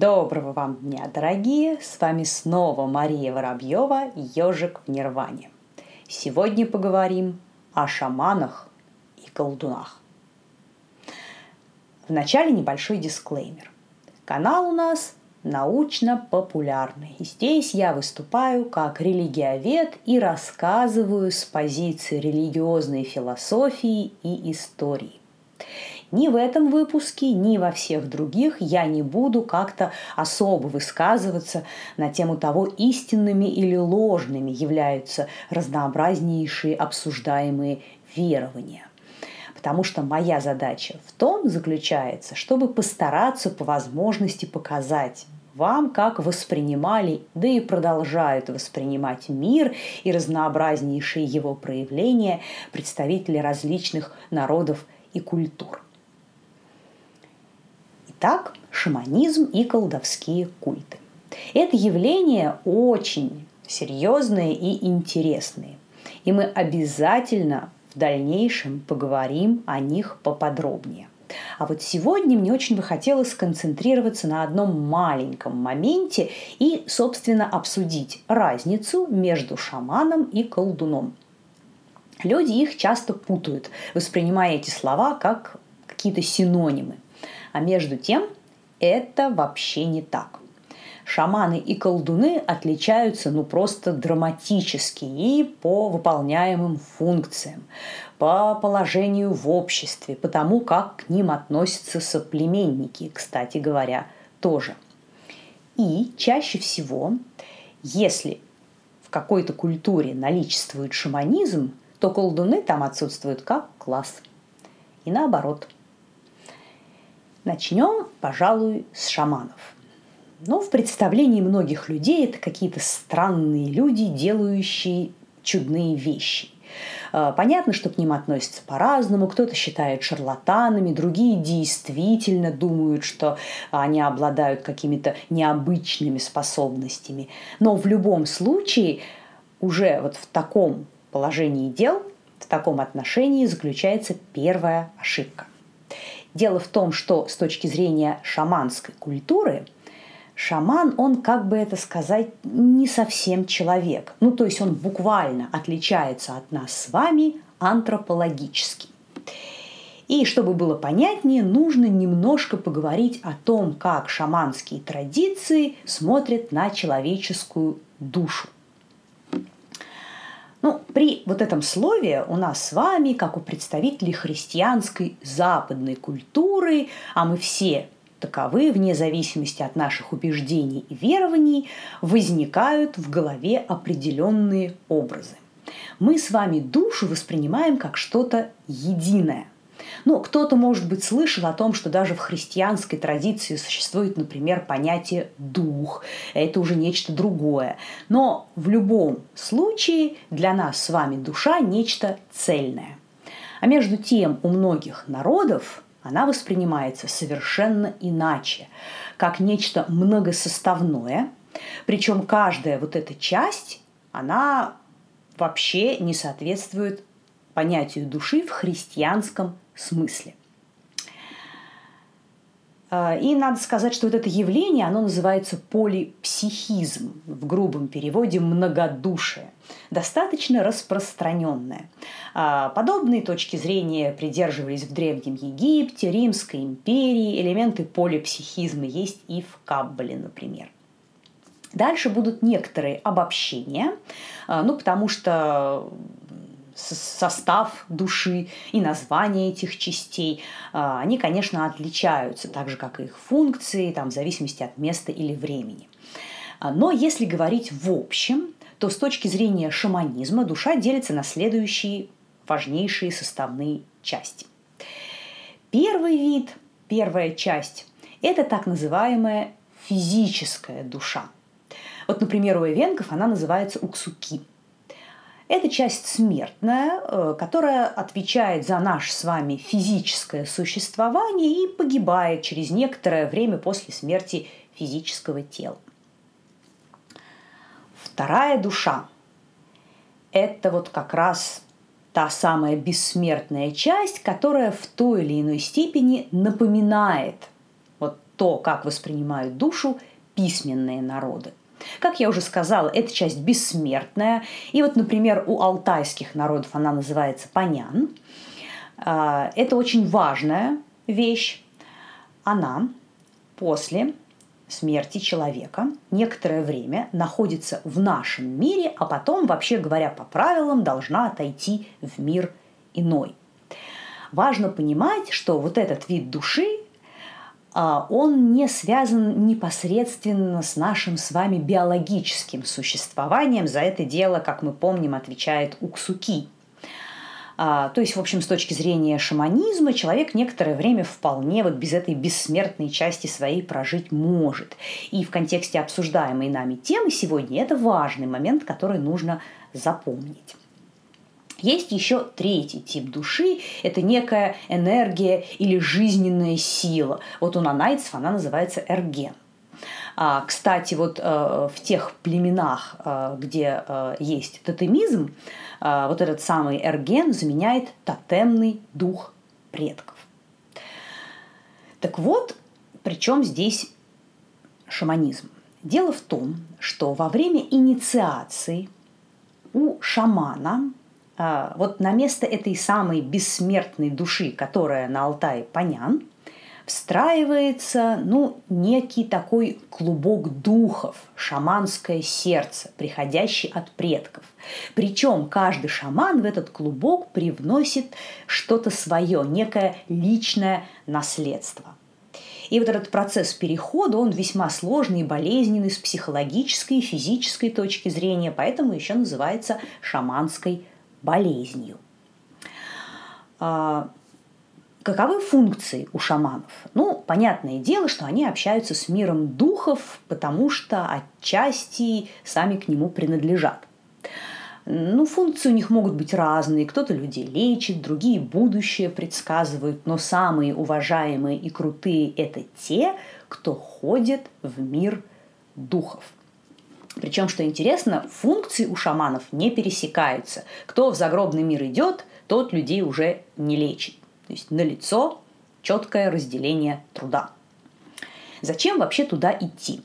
Доброго вам дня, дорогие! С вами снова Мария Воробьева, ежик в Нирване. Сегодня поговорим о шаманах и колдунах. Вначале небольшой дисклеймер. Канал у нас научно-популярный. Здесь я выступаю как религиовед и рассказываю с позиции религиозной философии и истории. Ни в этом выпуске, ни во всех других я не буду как-то особо высказываться на тему того, истинными или ложными являются разнообразнейшие обсуждаемые верования. Потому что моя задача в том заключается, чтобы постараться по возможности показать вам, как воспринимали, да и продолжают воспринимать мир и разнообразнейшие его проявления представители различных народов и культур. Итак, шаманизм и колдовские культы. Это явление очень серьезные и интересные. И мы обязательно в дальнейшем поговорим о них поподробнее. А вот сегодня мне очень бы хотелось сконцентрироваться на одном маленьком моменте и, собственно, обсудить разницу между шаманом и колдуном. Люди их часто путают, воспринимая эти слова как какие-то синонимы – а между тем это вообще не так. Шаманы и колдуны отличаются ну просто драматически и по выполняемым функциям, по положению в обществе, по тому, как к ним относятся соплеменники, кстати говоря, тоже. И чаще всего, если в какой-то культуре наличествует шаманизм, то колдуны там отсутствуют как класс. И наоборот – Начнем, пожалуй, с шаманов. Но в представлении многих людей это какие-то странные люди, делающие чудные вещи. А, понятно, что к ним относятся по-разному. Кто-то считает шарлатанами, другие действительно думают, что они обладают какими-то необычными способностями. Но в любом случае уже вот в таком положении дел, в таком отношении заключается первая ошибка – Дело в том, что с точки зрения шаманской культуры шаман, он, как бы это сказать, не совсем человек. Ну, то есть он буквально отличается от нас с вами антропологически. И чтобы было понятнее, нужно немножко поговорить о том, как шаманские традиции смотрят на человеческую душу. Ну, при вот этом слове у нас с вами, как у представителей христианской западной культуры, а мы все таковы, вне зависимости от наших убеждений и верований, возникают в голове определенные образы. Мы с вами душу воспринимаем как что-то единое – ну, кто-то, может быть, слышал о том, что даже в христианской традиции существует, например, понятие «дух». Это уже нечто другое. Но в любом случае для нас с вами душа – нечто цельное. А между тем у многих народов она воспринимается совершенно иначе, как нечто многосоставное, причем каждая вот эта часть, она вообще не соответствует понятию души в христианском смысле. А, и надо сказать, что вот это явление, оно называется полипсихизм, в грубом переводе многодушие, достаточно распространенное. А, подобные точки зрения придерживались в Древнем Египте, Римской империи, элементы полипсихизма есть и в Каббале, например. Дальше будут некоторые обобщения, а, ну, потому что состав души и название этих частей, а, они, конечно, отличаются, так же, как и их функции, там, в зависимости от места или времени. А, но если говорить в общем, то с точки зрения шаманизма душа делится на следующие важнейшие составные части. Первый вид, первая часть – это так называемая физическая душа. Вот, например, у эвенков она называется уксуки – это часть смертная, э, которая отвечает за наше с вами физическое существование и погибает через некоторое время после смерти физического тела. Вторая душа – это вот как раз та самая бессмертная часть, которая в той или иной степени напоминает вот то, как воспринимают душу письменные народы. Как я уже сказала, эта часть бессмертная. И вот, например, у алтайских народов она называется панян. А, это очень важная вещь. Она после смерти человека некоторое время находится в нашем мире, а потом, вообще говоря, по правилам должна отойти в мир иной. Важно понимать, что вот этот вид души, он не связан непосредственно с нашим с вами биологическим существованием. За это дело, как мы помним, отвечает Уксуки – а, то есть, в общем, с точки зрения шаманизма, человек некоторое время вполне вот без этой бессмертной части своей прожить может. И в контексте обсуждаемой нами темы сегодня это важный момент, который нужно запомнить. Есть еще третий тип души – это некая энергия или жизненная сила. Вот у нанайцев она называется эрген. А, кстати, вот э, в тех племенах, э, где э, есть тотемизм, а, вот этот самый эрген заменяет тотемный дух предков. Так вот, причем здесь шаманизм? Дело в том, что во время инициации у шамана вот на место этой самой бессмертной души, которая на Алтае Панян – встраивается ну, некий такой клубок духов, шаманское сердце, приходящий от предков. Причем каждый шаман в этот клубок привносит что-то свое, некое личное наследство. И вот этот процесс перехода, он весьма сложный и болезненный с психологической и физической точки зрения, поэтому еще называется шаманской болезнью. А, Каковы функции у шаманов? Ну, понятное дело, что они общаются с миром духов, потому что отчасти сами к нему принадлежат. Ну, функции у них могут быть разные. Кто-то людей лечит, другие будущее предсказывают, но самые уважаемые и крутые – это те, кто ходит в мир духов. Причем, что интересно, функции у шаманов не пересекаются. Кто в загробный мир идет, тот людей уже не лечит. То есть налицо четкое разделение труда. Зачем вообще туда идти?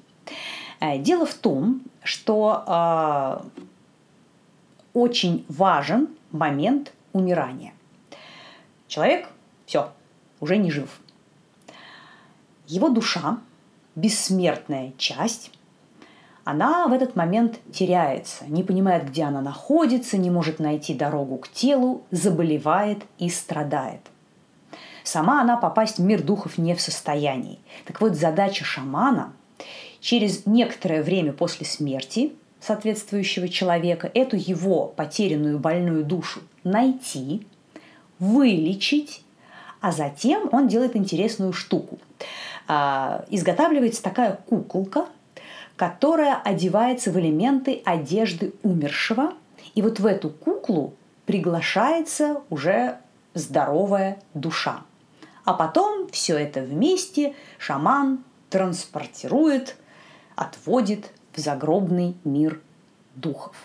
Э, дело в том, что э, очень важен момент умирания. Человек, все, уже не жив. Его душа, бессмертная часть, она в этот момент теряется, не понимает, где она находится, не может найти дорогу к телу, заболевает и страдает. Сама она попасть в мир духов не в состоянии. Так вот, задача шамана через некоторое время после смерти соответствующего человека эту его потерянную больную душу найти, вылечить, а затем он делает интересную штуку. А, изготавливается такая куколка, которая одевается в элементы одежды умершего, и вот в эту куклу приглашается уже здоровая душа. А потом все это вместе шаман транспортирует, отводит в загробный мир духов.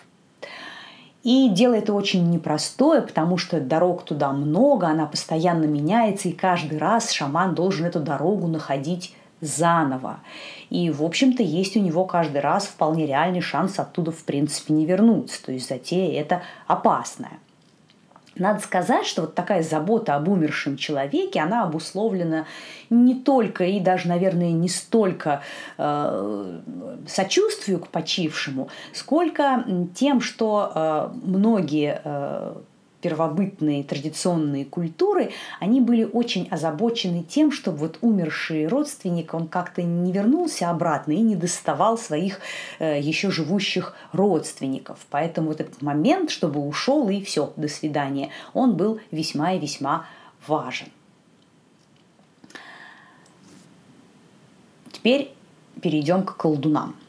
И дело это очень непростое, потому что дорог туда много, она постоянно меняется, и каждый раз шаман должен эту дорогу находить заново. И, в общем-то, есть у него каждый раз вполне реальный шанс оттуда, в принципе, не вернуться. То есть затея это опасная. Надо сказать, что вот такая забота об умершем человеке, она обусловлена не только и даже, наверное, не столько э, сочувствию к почившему, сколько тем, что э, многие э, первобытные традиционные культуры, они были очень озабочены тем, чтобы вот умерший родственник, он как-то не вернулся обратно и не доставал своих э, еще живущих родственников. Поэтому вот этот момент, чтобы ушел и все, до свидания, он был весьма и весьма важен. Теперь перейдем к колдунам –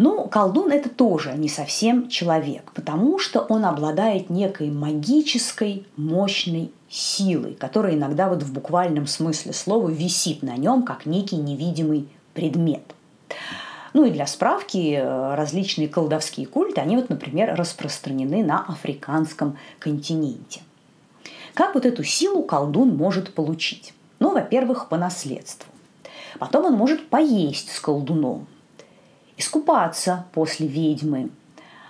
ну, колдун это тоже не совсем человек, потому что он обладает некой магической мощной силой, которая иногда вот в буквальном смысле слова висит на нем, как некий невидимый предмет. Ну и для справки, э, различные колдовские культы, они вот, например, распространены на африканском континенте. Как вот эту силу колдун может получить? Ну, во-первых, по наследству. Потом он может поесть с колдуном, искупаться после ведьмы,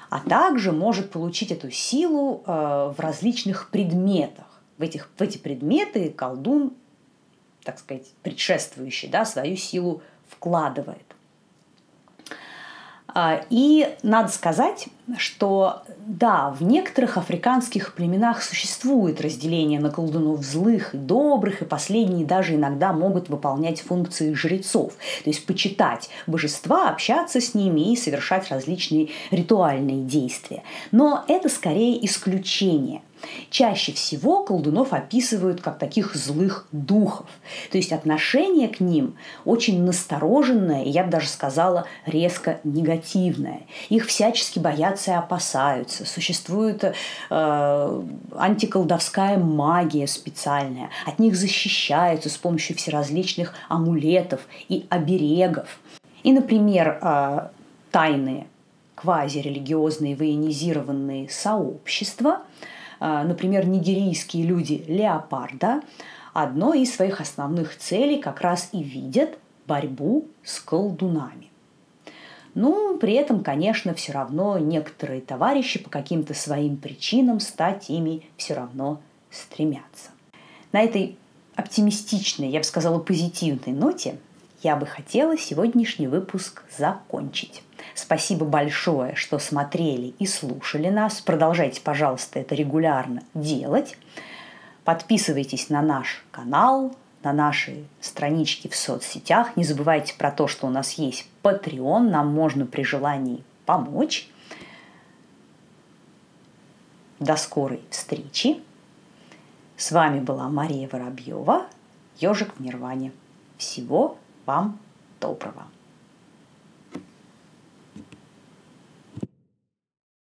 а также может получить эту силу э, в различных предметах. В, этих, в эти предметы колдун, так сказать, предшествующий, да, свою силу вкладывает. А, и надо сказать, что да, в некоторых африканских племенах существует разделение на колдунов злых и добрых, и последние даже иногда могут выполнять функции жрецов, то есть почитать божества, общаться с ними и совершать различные ритуальные действия. Но это скорее исключение. Чаще всего колдунов описывают как таких злых духов. То есть отношение к ним очень настороженное, и я бы даже сказала, резко негативное. Их всячески боятся и опасаются. Существует э, антиколдовская магия специальная. От них защищаются с помощью всеразличных амулетов и оберегов. И, например, э, тайные квазирелигиозные военизированные сообщества – например, нигерийские люди леопарда, одной из своих основных целей как раз и видят борьбу с колдунами. Ну, при этом, конечно, все равно некоторые товарищи по каким-то своим причинам стать ими все равно стремятся. На этой оптимистичной, я бы сказала, позитивной ноте я бы хотела сегодняшний выпуск закончить. Спасибо большое, что смотрели и слушали нас. Продолжайте, пожалуйста, это регулярно делать. Подписывайтесь на наш канал, на наши странички в соцсетях. Не забывайте про то, что у нас есть Patreon. Нам можно при желании помочь. До скорой встречи. С вами была Мария Воробьева, Ежик в Нирване. Всего вам доброго.